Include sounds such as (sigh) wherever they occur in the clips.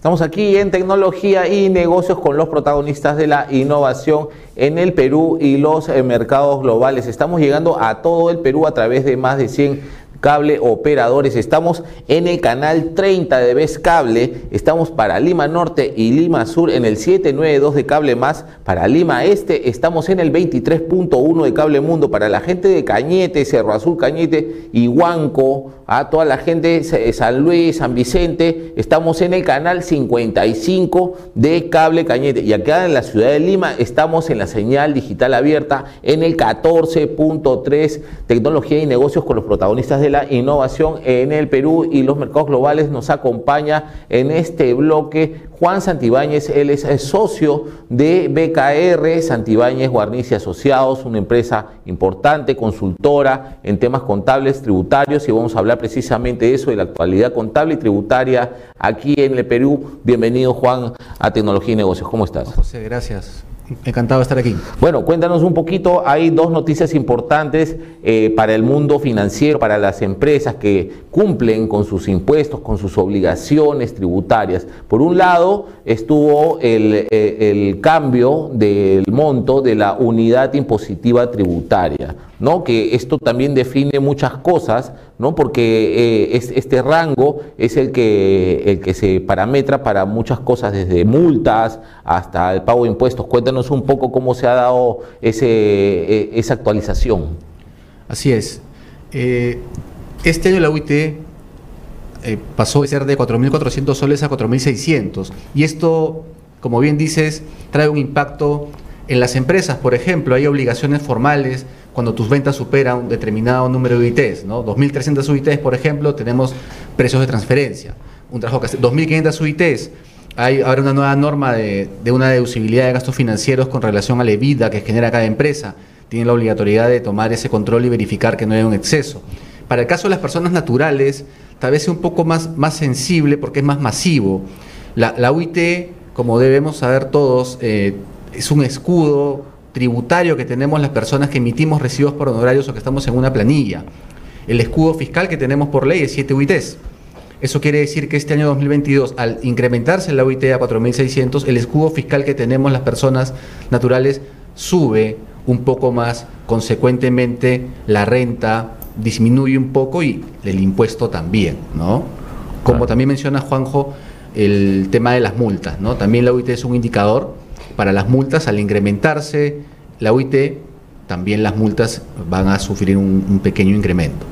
Estamos aquí en tecnología y negocios con los protagonistas de la innovación en el Perú y los eh, mercados globales. Estamos llegando a todo el Perú a través de más de 100 cable operadores. Estamos en el canal 30 de Vez Cable. Estamos para Lima Norte y Lima Sur en el 792 de Cable Más. Para Lima Este estamos en el 23.1 de Cable Mundo. Para la gente de Cañete, Cerro Azul Cañete y Huanco, a toda la gente de San Luis, San Vicente, estamos en el canal 55 de Cable Cañete. Y acá en la ciudad de Lima estamos en la señal digital abierta en el 14.3 Tecnología y Negocios con los protagonistas de la innovación en el Perú y los mercados globales. Nos acompaña en este bloque Juan Santibáñez, él es socio de BKR, Santibáñez Guarnici Asociados, una empresa importante, consultora en temas contables, tributarios, y vamos a hablar precisamente de eso, de la actualidad contable y tributaria aquí en el Perú. Bienvenido Juan a Tecnología y Negocios, ¿cómo estás? José, gracias. Encantado de estar aquí. Bueno, cuéntanos un poquito, hay dos noticias importantes eh, para el mundo financiero, para las empresas que cumplen con sus impuestos, con sus obligaciones tributarias. Por un lado, estuvo el, eh, el cambio del monto de la unidad impositiva tributaria. ¿No? que esto también define muchas cosas, ¿no? porque eh, este rango es el que, el que se parametra para muchas cosas, desde multas hasta el pago de impuestos. Cuéntanos un poco cómo se ha dado ese, e, esa actualización. Así es. Eh, este año la UIT eh, pasó de ser de 4.400 soles a 4.600 y esto, como bien dices, trae un impacto en las empresas. Por ejemplo, hay obligaciones formales cuando tus ventas superan un determinado número de UITs, ¿no? 2.300 UITs, por ejemplo, tenemos precios de transferencia. Un trabajo que hace 2.500 UITs, hay ahora una nueva norma de, una deducibilidad de gastos financieros con relación a la EBITDA que genera cada empresa. Tiene la obligatoriedad de tomar ese control y verificar que no haya un exceso. Para el caso de las personas naturales, tal vez sea un poco más, más sensible porque es más masivo. La, UIT, como debemos saber todos, eh, es un escudo tributario que tenemos las personas que emitimos recibos por honorarios o que estamos en una planilla. El escudo fiscal que tenemos por ley es 7 UITs. Eso quiere decir que este año 2022, al incrementarse la UIT a 4.600, el escudo fiscal que tenemos las personas naturales sube un poco más, consecuentemente la renta disminuye un poco y el impuesto también, ¿no? Como también menciona Juanjo, el tema de las multas, ¿no? También la UIT es un indicador para las multas, al incrementarse la UIT, también las multas van a sufrir un, pequeño incremento.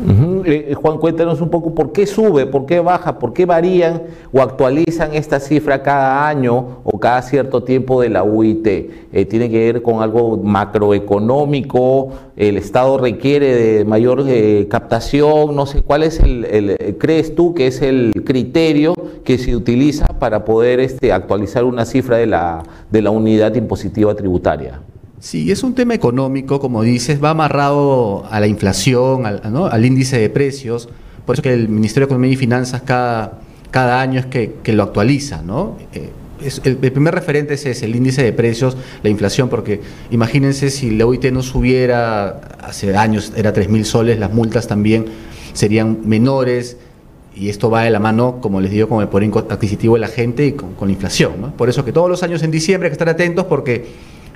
Eh, Juan, cuéntanos un poco por qué sube, por qué baja, por qué varían o actualizan esta cifra cada año o cada cierto tiempo de la UIT. Eh, ¿Tiene que ver con algo macroeconómico? ¿El Estado requiere de mayor eh, captación? No sé, ¿cuál es el, crees tú que es el criterio que se utiliza para poder este, actualizar una cifra de la, de la unidad impositiva tributaria? Sí, es un tema económico, como dices, va amarrado a la inflación, al, índice de precios. Por eso que el Ministerio de Economía y Finanzas cada, cada año es que, lo actualiza, ¿no? Eh, el, primer referente es ese, el índice de precios, la inflación, porque imagínense si la OIT no subiera, hace años era 3.000 soles, las multas también serían menores, y esto va de la mano, como les digo, con el poder adquisitivo de la gente y con, con la inflación. ¿no? Por eso que todos los años en diciembre hay que estar atentos porque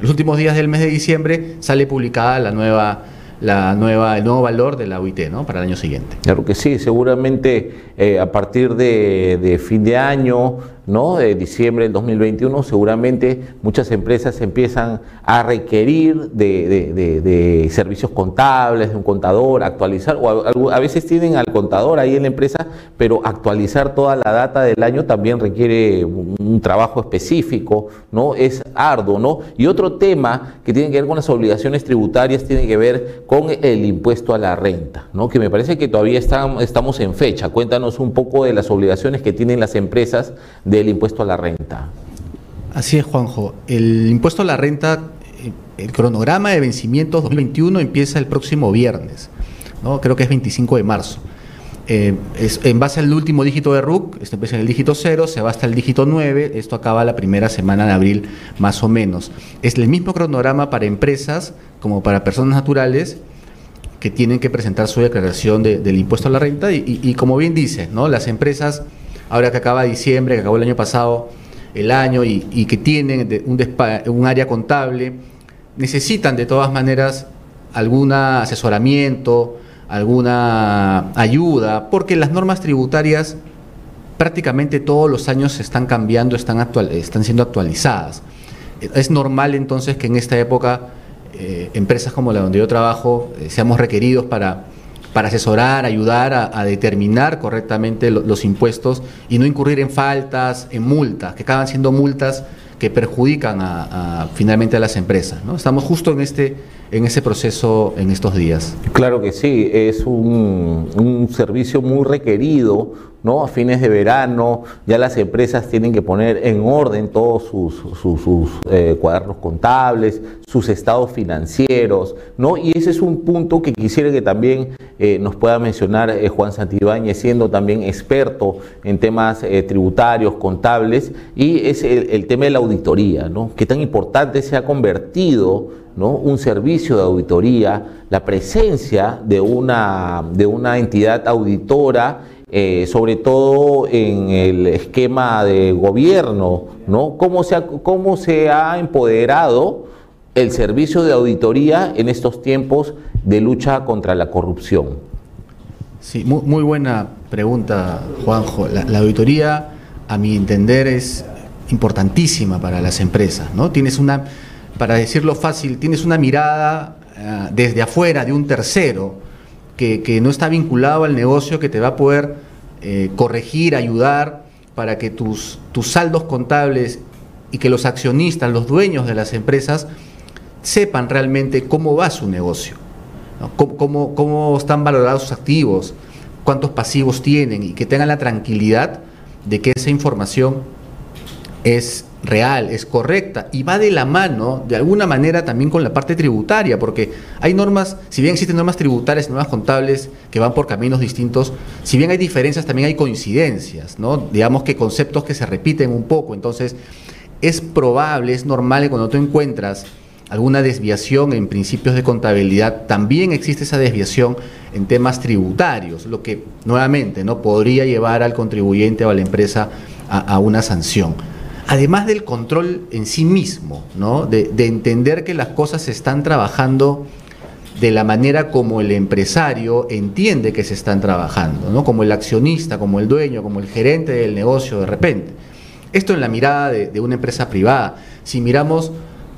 los últimos días del mes de diciembre sale publicada la nueva la nueva, el nuevo valor de la UIT ¿no? para el año siguiente. Claro que sí, seguramente eh, a partir de, fin de año, ¿no? de diciembre del 2021, seguramente muchas empresas empiezan a requerir de, servicios contables, de un contador, actualizar, o a, veces tienen al contador ahí en la empresa, pero actualizar toda la data del año también requiere un, trabajo específico, ¿no? es arduo. ¿no? Y otro tema que tiene que ver con las obligaciones tributarias tiene que ver con el impuesto a la renta, ¿no? que me parece que todavía estamos en fecha. Cuéntanos un poco de las obligaciones que tienen las empresas del impuesto a la renta. Así es, Juanjo. El impuesto a la renta, el cronograma de vencimientos 2021 empieza el próximo viernes, ¿no? creo que es 25 de marzo. Eh, es, en base al último dígito de RUC, esto empieza en el dígito 0, se va hasta el dígito 9, esto acaba la primera semana de abril más o menos. Es el mismo cronograma para empresas como para personas naturales que tienen que presentar su declaración del impuesto a la renta y, como bien dice, ¿no? las empresas ahora que acaba diciembre, que acabó el año pasado, el año y, que tienen un, área contable, necesitan de todas maneras algún asesoramiento, alguna ayuda, porque las normas tributarias prácticamente todos los años se están cambiando, están, actual, están siendo actualizadas. Es normal entonces que en esta época eh, empresas como la donde yo trabajo eh, seamos requeridos para, para asesorar, ayudar a, determinar correctamente los impuestos y no incurrir en faltas, en multas, que acaban siendo multas que perjudican a, finalmente a las empresas. ¿no? Estamos justo en este en ese proceso en estos días. Claro que sí, es un, un servicio muy requerido ¿no? A fines de verano ya las empresas tienen que poner en orden todos sus, sus, eh, cuadernos contables, sus estados financieros, ¿no? Y ese es un punto que quisiera que también eh, nos pueda mencionar eh, Juan Santibáñez, siendo también experto en temas tributarios, contables, y es el, tema de la auditoría, ¿no? Qué tan importante se ha convertido ¿no? un servicio de auditoría, la presencia de una, de una entidad auditora eh, sobre todo en el esquema de gobierno, ¿no? ¿Cómo se, ¿Cómo se ha empoderado el servicio de auditoría en estos tiempos de lucha contra la corrupción? Sí, muy, buena pregunta, Juanjo. La, auditoría, a mi entender, es importantísima para las empresas, ¿no? Tienes una, para decirlo fácil, tienes una mirada eh, desde afuera de un tercero que, no está vinculado al negocio que te va a poder eh, corregir, ayudar para que tus saldos contables y que los accionistas, los dueños de las empresas, sepan realmente cómo va su negocio, cómo, cómo, están valorados sus activos, cuántos pasivos tienen y que tengan la tranquilidad de que esa información es real, es correcta y va de la mano de alguna manera también con la parte tributaria, porque hay normas, si bien existen normas tributarias normas contables que van por caminos distintos, si bien hay diferencias, también hay coincidencias, ¿no? Digamos que conceptos que se repiten un poco, entonces es probable, es normal que cuando tú encuentras alguna desviación en principios de contabilidad, también existe esa desviación en temas tributarios, lo que nuevamente no podría llevar al contribuyente o a la empresa a una sanción además del control en sí mismo, ¿no? de, entender que las cosas se están trabajando de la manera como el empresario entiende que se están trabajando, ¿no? como el accionista, como el dueño, como el gerente del negocio de repente. Esto en la mirada de, de una empresa privada. Si miramos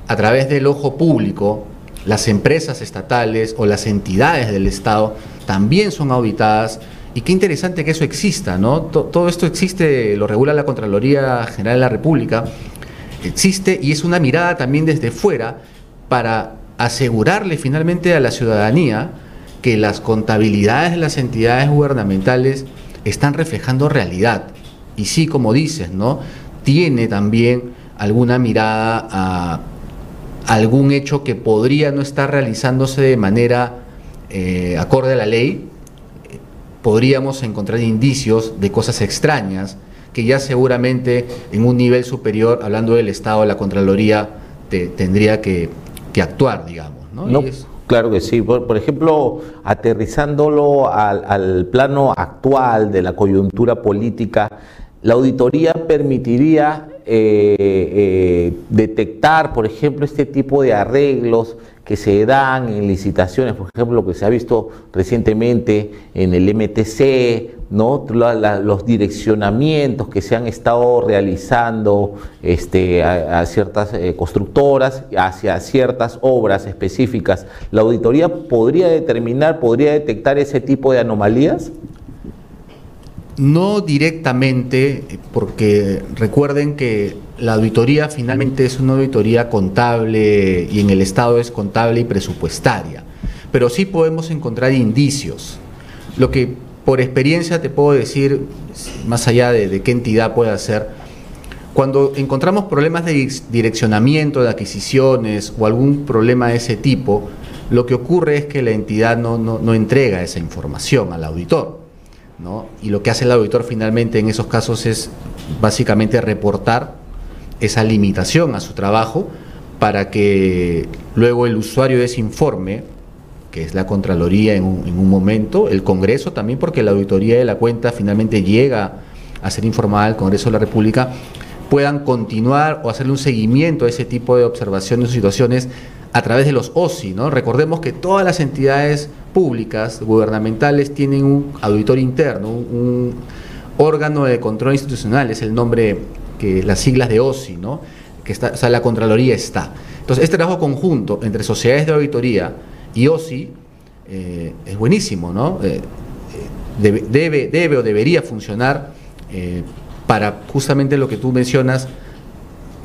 a través del ojo público, las empresas estatales o las entidades del Estado también son auditadas y qué interesante que eso exista, ¿no? Todo esto existe, lo regula la Contraloría General de la República, existe y es una mirada también desde fuera para asegurarle finalmente a la ciudadanía que las contabilidades de las entidades gubernamentales están reflejando realidad. Y sí, como dices, ¿no? Tiene también alguna mirada a algún hecho que podría no estar realizándose de manera eh, acorde a la ley, podríamos encontrar indicios de cosas extrañas que ya seguramente en un nivel superior, hablando del Estado, la Contraloría tendría que, actuar, digamos. ¿no? claro que sí. Por, ejemplo, aterrizándolo al, plano actual de la coyuntura política, la auditoría permitiría eh, eh, detectar, por ejemplo, este tipo de arreglos que se dan en licitaciones, por ejemplo, lo que se ha visto recientemente en el MTC, ¿no? los direccionamientos que se han estado realizando este, a, ciertas eh, constructoras hacia ciertas obras específicas. ¿La auditoría podría determinar, podría detectar ese tipo de anomalías? No directamente, porque recuerden que la auditoría finalmente es una auditoría contable y en el Estado es contable y presupuestaria, pero sí podemos encontrar indicios. Lo que por experiencia te puedo decir, más allá de, qué entidad puede ser, cuando encontramos problemas de direccionamiento de adquisiciones o algún problema de ese tipo, lo que ocurre es que la entidad no, no entrega esa información al auditor. ¿No? Y lo que hace el auditor finalmente en esos casos es básicamente reportar esa limitación a su trabajo para que luego el usuario de ese informe, que es la Contraloría en un, momento, el Congreso también, porque la auditoría de la cuenta finalmente llega a ser informada del Congreso de la República, puedan continuar o hacerle un seguimiento a ese tipo de observaciones o situaciones a través de los OSI. ¿no? Recordemos que todas las entidades públicas, gubernamentales, tienen un auditor interno, un, órgano de control institucional, es el nombre que las siglas de OSI, ¿no? que está, o sea, la Contraloría está. Entonces, este trabajo conjunto entre sociedades de auditoría y OSI eh, es buenísimo, ¿no? Eh, eh, debe, debe, o debería funcionar para justamente lo que tú mencionas,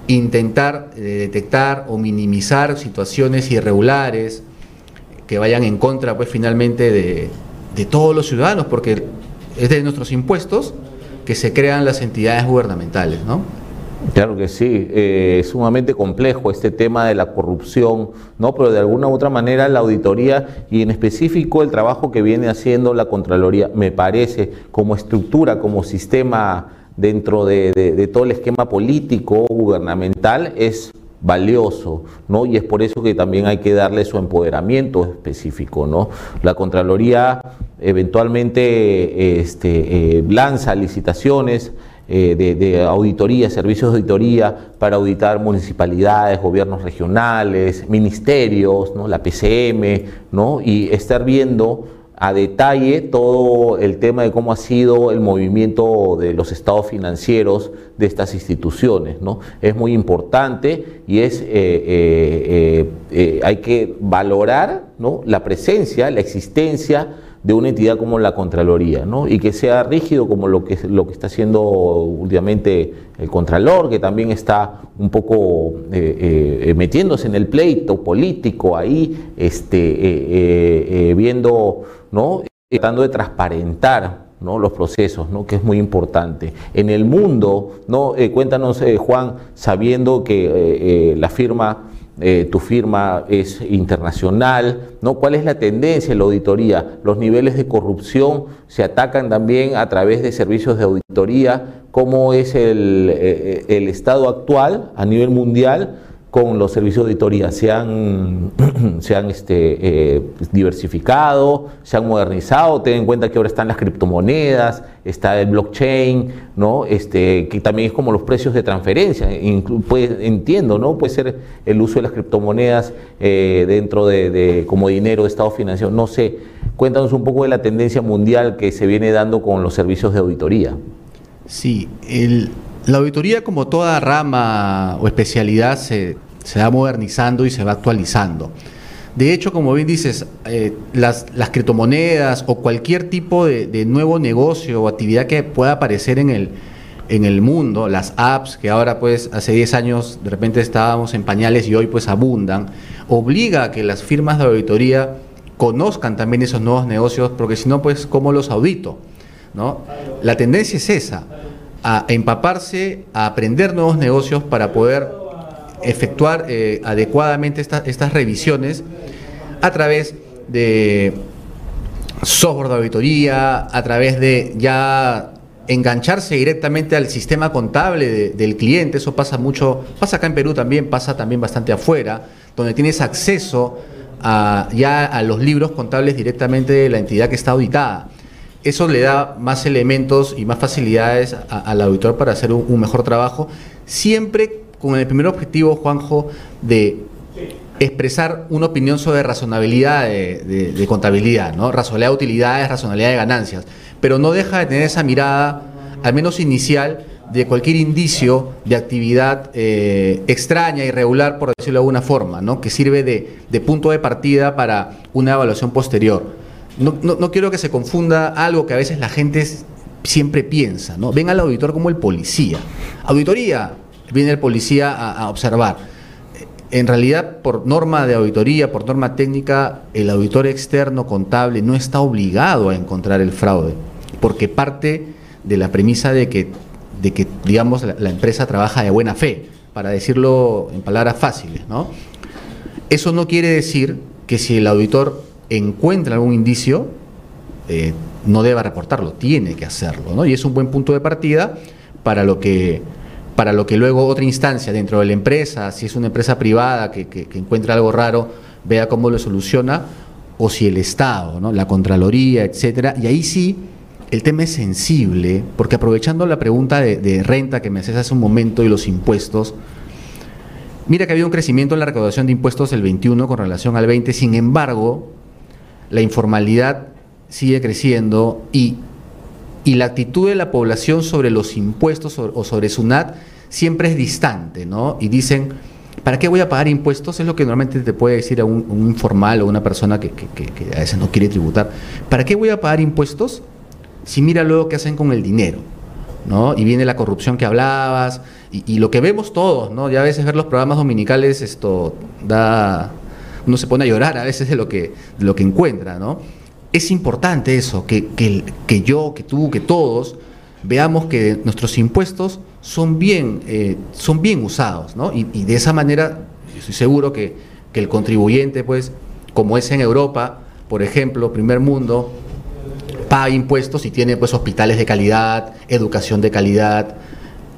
intentar detectar o minimizar situaciones irregulares que vayan en contra, pues finalmente, de, de todos los ciudadanos, porque es de nuestros impuestos que se crean las entidades gubernamentales, ¿no? Claro que sí, eh, es sumamente complejo este tema de la corrupción, ¿no? Pero de alguna u otra manera la auditoría y en específico el trabajo que viene haciendo la Contraloría, me parece, como estructura, como sistema dentro de, todo el esquema político gubernamental, es valioso, ¿no? Y es por eso que también hay que darle su empoderamiento específico, ¿no? La Contraloría eventualmente este, eh, lanza licitaciones eh, de, auditoría, servicios de auditoría para auditar municipalidades, gobiernos regionales, ministerios, ¿no? la PCM, ¿no? y estar viendo a detalle todo el tema de cómo ha sido el movimiento de los estados financieros de estas instituciones. ¿no? Es muy importante y es, eh, eh, hay que valorar ¿no? la presencia, la existencia de una entidad como la Contraloría, ¿no? y que sea rígido como lo que, lo que está haciendo últimamente el Contralor, que también está un poco eh, eh, metiéndose en el pleito político ahí, este, eh, viendo, ¿no? tratando de transparentar ¿no? los procesos, ¿no? que es muy importante. En el mundo, ¿no? cuéntanos, Juan, sabiendo que la firma eh, tu firma es internacional, ¿no? ¿Cuál es la tendencia en la auditoría? Los niveles de corrupción se atacan también a través de servicios de auditoría, cómo es el, eh, el estado actual a nivel mundial con los servicios de auditoría. Se han, (clears throat) se han este, eh, diversificado, se han modernizado. Ten en cuenta que ahora están las criptomonedas, está el blockchain, ¿no? este, que también es como los precios de transferencia. entiendo, ¿no? Puede ser el uso de las criptomonedas eh, dentro de, como dinero de Estado financiero. No sé. Cuéntanos un poco de la tendencia mundial que se viene dando con los servicios de auditoría. Sí, el, la auditoría, como toda rama o especialidad, se, va modernizando y se va actualizando. De hecho, como bien dices, eh, las, criptomonedas o cualquier tipo de, nuevo negocio o actividad que pueda aparecer en el, en el mundo, las apps que ahora pues hace 10 años de repente estábamos en pañales y hoy pues abundan, obliga a que las firmas de auditoría conozcan también esos nuevos negocios, porque si no pues ¿cómo los audito? ¿no? La tendencia es esa a empaparse, a aprender nuevos negocios para poder efectuar eh, adecuadamente estas revisiones a través de software de auditoría, a través de ya engancharse directamente al sistema contable del cliente, eso pasa mucho, pasa acá en Perú también, pasa también bastante afuera, donde tienes acceso ya a los libros contables directamente de la entidad que está auditada eso le da más elementos y más facilidades al auditor para hacer un, mejor trabajo, siempre con el primer objetivo, Juanjo, de expresar una opinión sobre razonabilidad de, contabilidad, ¿no? razonabilidad de utilidades, razonabilidad de ganancias, pero no deja de tener esa mirada, al menos inicial, de cualquier indicio de actividad eh, extraña, irregular, por decirlo de alguna forma, ¿no? que sirve de punto de partida para una evaluación posterior no, quiero que se confunda algo que a veces la gente siempre piensa, ¿no? Ven al auditor como el policía. Auditoría, viene el policía a, observar. En realidad, por norma de auditoría, por norma técnica, el auditor externo contable no está obligado a encontrar el fraude, porque parte de la premisa de que, de que digamos, la, la empresa trabaja de buena fe, para decirlo en palabras fáciles, ¿no? Eso no quiere decir que si el auditor encuentra algún indicio, eh, no deba reportarlo, tiene que hacerlo, ¿no? Y es un buen punto de partida para lo que para lo que luego otra instancia dentro de la empresa, si es una empresa privada que, que, encuentra algo raro, vea cómo lo soluciona, o si el Estado, ¿no? la Contraloría, etcétera, y ahí sí el tema es sensible, porque aprovechando la pregunta de, renta que me haces hace un momento y los impuestos, mira que había un crecimiento en la recaudación de impuestos del 21 con relación al 20, sin embargo, la informalidad sigue creciendo y, y la actitud de la población sobre los impuestos o sobre SUNAT siempre es distante, ¿no? Y dicen, ¿para qué voy a pagar impuestos? Es lo que normalmente te puede decir a un, informal o una persona que, que, a veces no quiere tributar. ¿Para qué voy a pagar impuestos si mira luego qué hacen con el dinero? ¿no? Y viene la corrupción que hablabas, y, lo que vemos todos, ¿no? Ya a veces ver los programas dominicales, esto da. Uno se pone a llorar a veces de lo que, lo que encuentra, ¿no? Es importante eso, que, que, que yo, que tú, que todos veamos que nuestros impuestos son bien, eh, son bien usados, ¿no? Y, de esa manera, estoy seguro que, que el contribuyente, pues, como es en Europa, por ejemplo, primer mundo, paga impuestos y tiene pues hospitales de calidad, educación de calidad.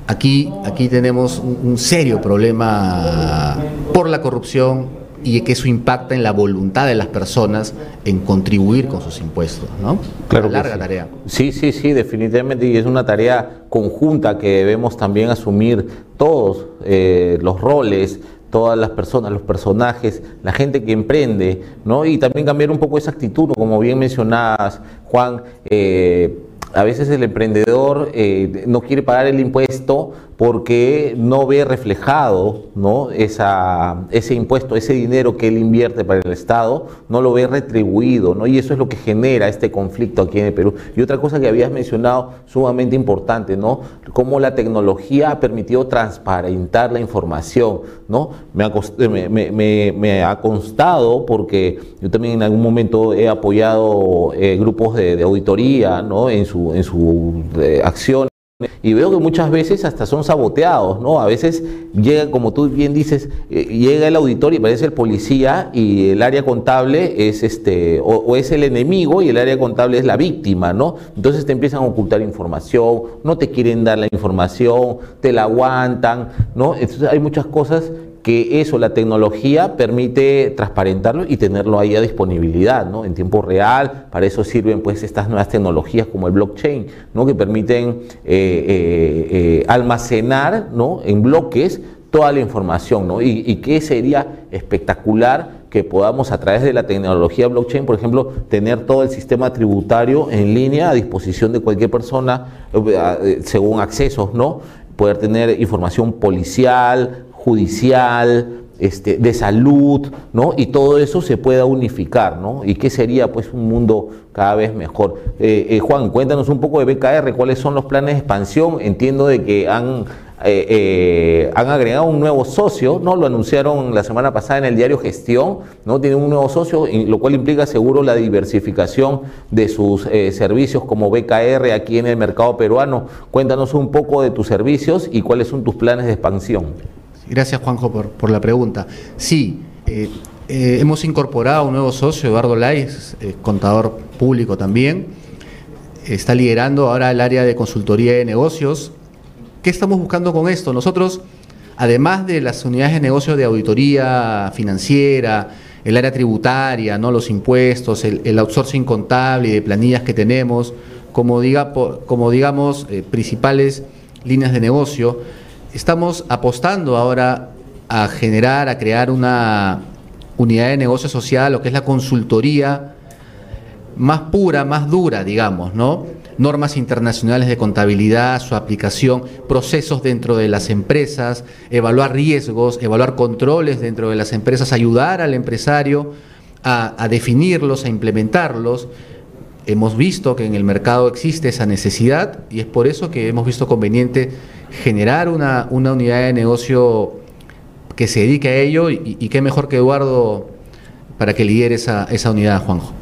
Aquí, aquí tenemos un, serio problema por la corrupción y que eso impacta en la voluntad de las personas en contribuir con sus impuestos, ¿no? Claro, una larga tarea. Sí, sí, sí, definitivamente y es una tarea conjunta que debemos también asumir todos eh, los roles, todas las personas, los personajes, la gente que emprende, ¿no? Y también cambiar un poco esa actitud, como bien mencionabas, Juan, eh, a veces el emprendedor eh, no quiere pagar el impuesto porque no ve reflejado ¿no? Esa, ese impuesto, ese dinero que él invierte para el Estado, no lo ve retribuido, ¿no? y eso es lo que genera este conflicto aquí en el Perú. Y otra cosa que habías mencionado, sumamente importante, ¿no? cómo la tecnología ha permitido transparentar la información. ¿no? Me, ha, constado, porque yo también en algún momento he apoyado eh, grupos de, auditoría ¿no? en su, en su eh, acción y veo que muchas veces hasta son saboteados, ¿no? A veces llega, como tú bien dices, eh, llega el auditor y parece el policía y el área contable es este, o, es el enemigo y el área contable es la víctima, ¿no? Entonces te empiezan a ocultar información, no te quieren dar la información, te la aguantan, ¿no? Entonces hay muchas cosas que eso, la tecnología permite transparentarlo y tenerlo ahí a disponibilidad, ¿no? En tiempo real, para eso sirven pues estas nuevas tecnologías como el blockchain, ¿no? Que permiten eh, eh, eh, almacenar, ¿no? En bloques toda la información, ¿no? Y, y qué sería espectacular que podamos a través de la tecnología blockchain, por ejemplo, tener todo el sistema tributario en línea a disposición de cualquier persona según accesos, ¿no? Poder tener información policial, judicial, este, de salud, ¿no? Y todo eso se pueda unificar, ¿no? Y qué sería, pues, un mundo cada vez mejor. Eh, eh, Juan, cuéntanos un poco de BKR, cuáles son los planes de expansión. Entiendo de que han, eh, han agregado un nuevo socio, ¿no? Lo anunciaron la semana pasada en el diario Gestión, ¿no? Tienen un nuevo socio, lo cual implica seguro la diversificación de sus servicios como BKR aquí en el mercado peruano. Cuéntanos un poco de tus servicios y cuáles son tus planes de expansión. Gracias, Juanjo, por, la pregunta. Sí, eh, eh, hemos incorporado un nuevo socio, Eduardo Lais, eh, contador público también. Está liderando ahora el área de consultoría de negocios. ¿Qué estamos buscando con esto? Nosotros, además de las unidades de negocio de auditoría financiera, el área tributaria, ¿no? los impuestos, el, outsourcing contable y de planillas que tenemos, como, diga, como digamos, principales líneas de negocio, estamos apostando ahora a generar, a crear una unidad de negocio social, lo que es la consultoría más pura, más dura, digamos, ¿no? Normas internacionales de contabilidad, su aplicación, procesos dentro de las empresas, evaluar riesgos, evaluar controles dentro de las empresas, ayudar al empresario a, a definirlos, a implementarlos. Hemos visto que en el mercado existe esa necesidad y es por eso que hemos visto conveniente generar una, unidad de negocio que se dedique a ello y, qué mejor que Eduardo para que lidere esa, esa unidad, Juanjo.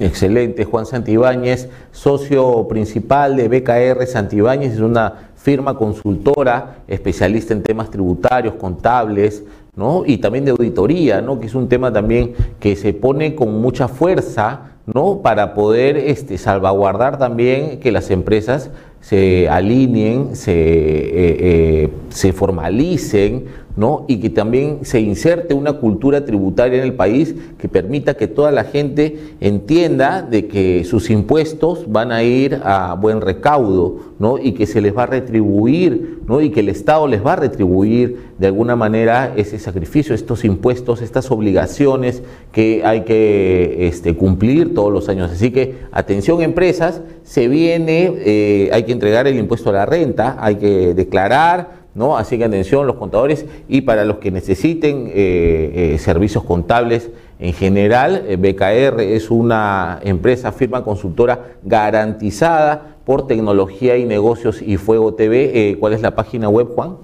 excelente, Juan Santibáñez, socio principal de BKR Santibáñez, es una firma consultora especialista en temas tributarios, contables, ¿no? y también de auditoría, ¿no? que es un tema también que se pone con mucha fuerza ¿no? Para poder este, salvaguardar también que las empresas se alineen, se, eh, eh, se formalicen, ¿no? y que también se inserte una cultura tributaria en el país que permita que toda la gente entienda de que sus impuestos van a ir a buen recaudo ¿no? y que se les va a retribuir ¿no? y que el Estado les va a retribuir de alguna manera ese sacrificio, estos impuestos, estas obligaciones que hay que este, cumplir todos los años. Así que atención empresas, se viene, eh, hay que entregar el impuesto a la renta, hay que declarar, ¿no? Así que atención los contadores y para los que necesiten eh, eh, servicios contables en general, BKR es una empresa, firma consultora garantizada por tecnología y negocios y Fuego TV. ¿Cuál es la página web, Juan?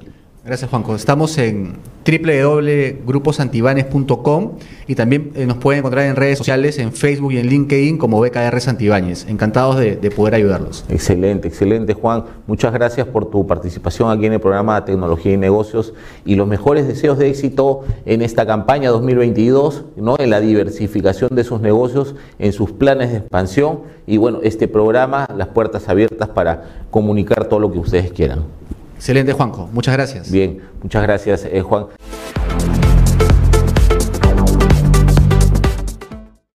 Gracias, Juanco. Estamos en www.gruposantibanes.com y también eh, nos pueden encontrar en redes sociales, en Facebook y en LinkedIn como BKR Santibáñez. Encantados de, poder ayudarlos. Excelente, excelente, Juan. Muchas gracias por tu participación aquí en el programa de Tecnología y Negocios y los mejores deseos de éxito en esta campaña 2022, ¿no? en la diversificación de sus negocios, en sus planes de expansión y bueno, este programa, las puertas abiertas para comunicar todo lo que ustedes quieran. Excelente, Juanjo. Muchas gracias. Bien, muchas gracias, eh, Juan.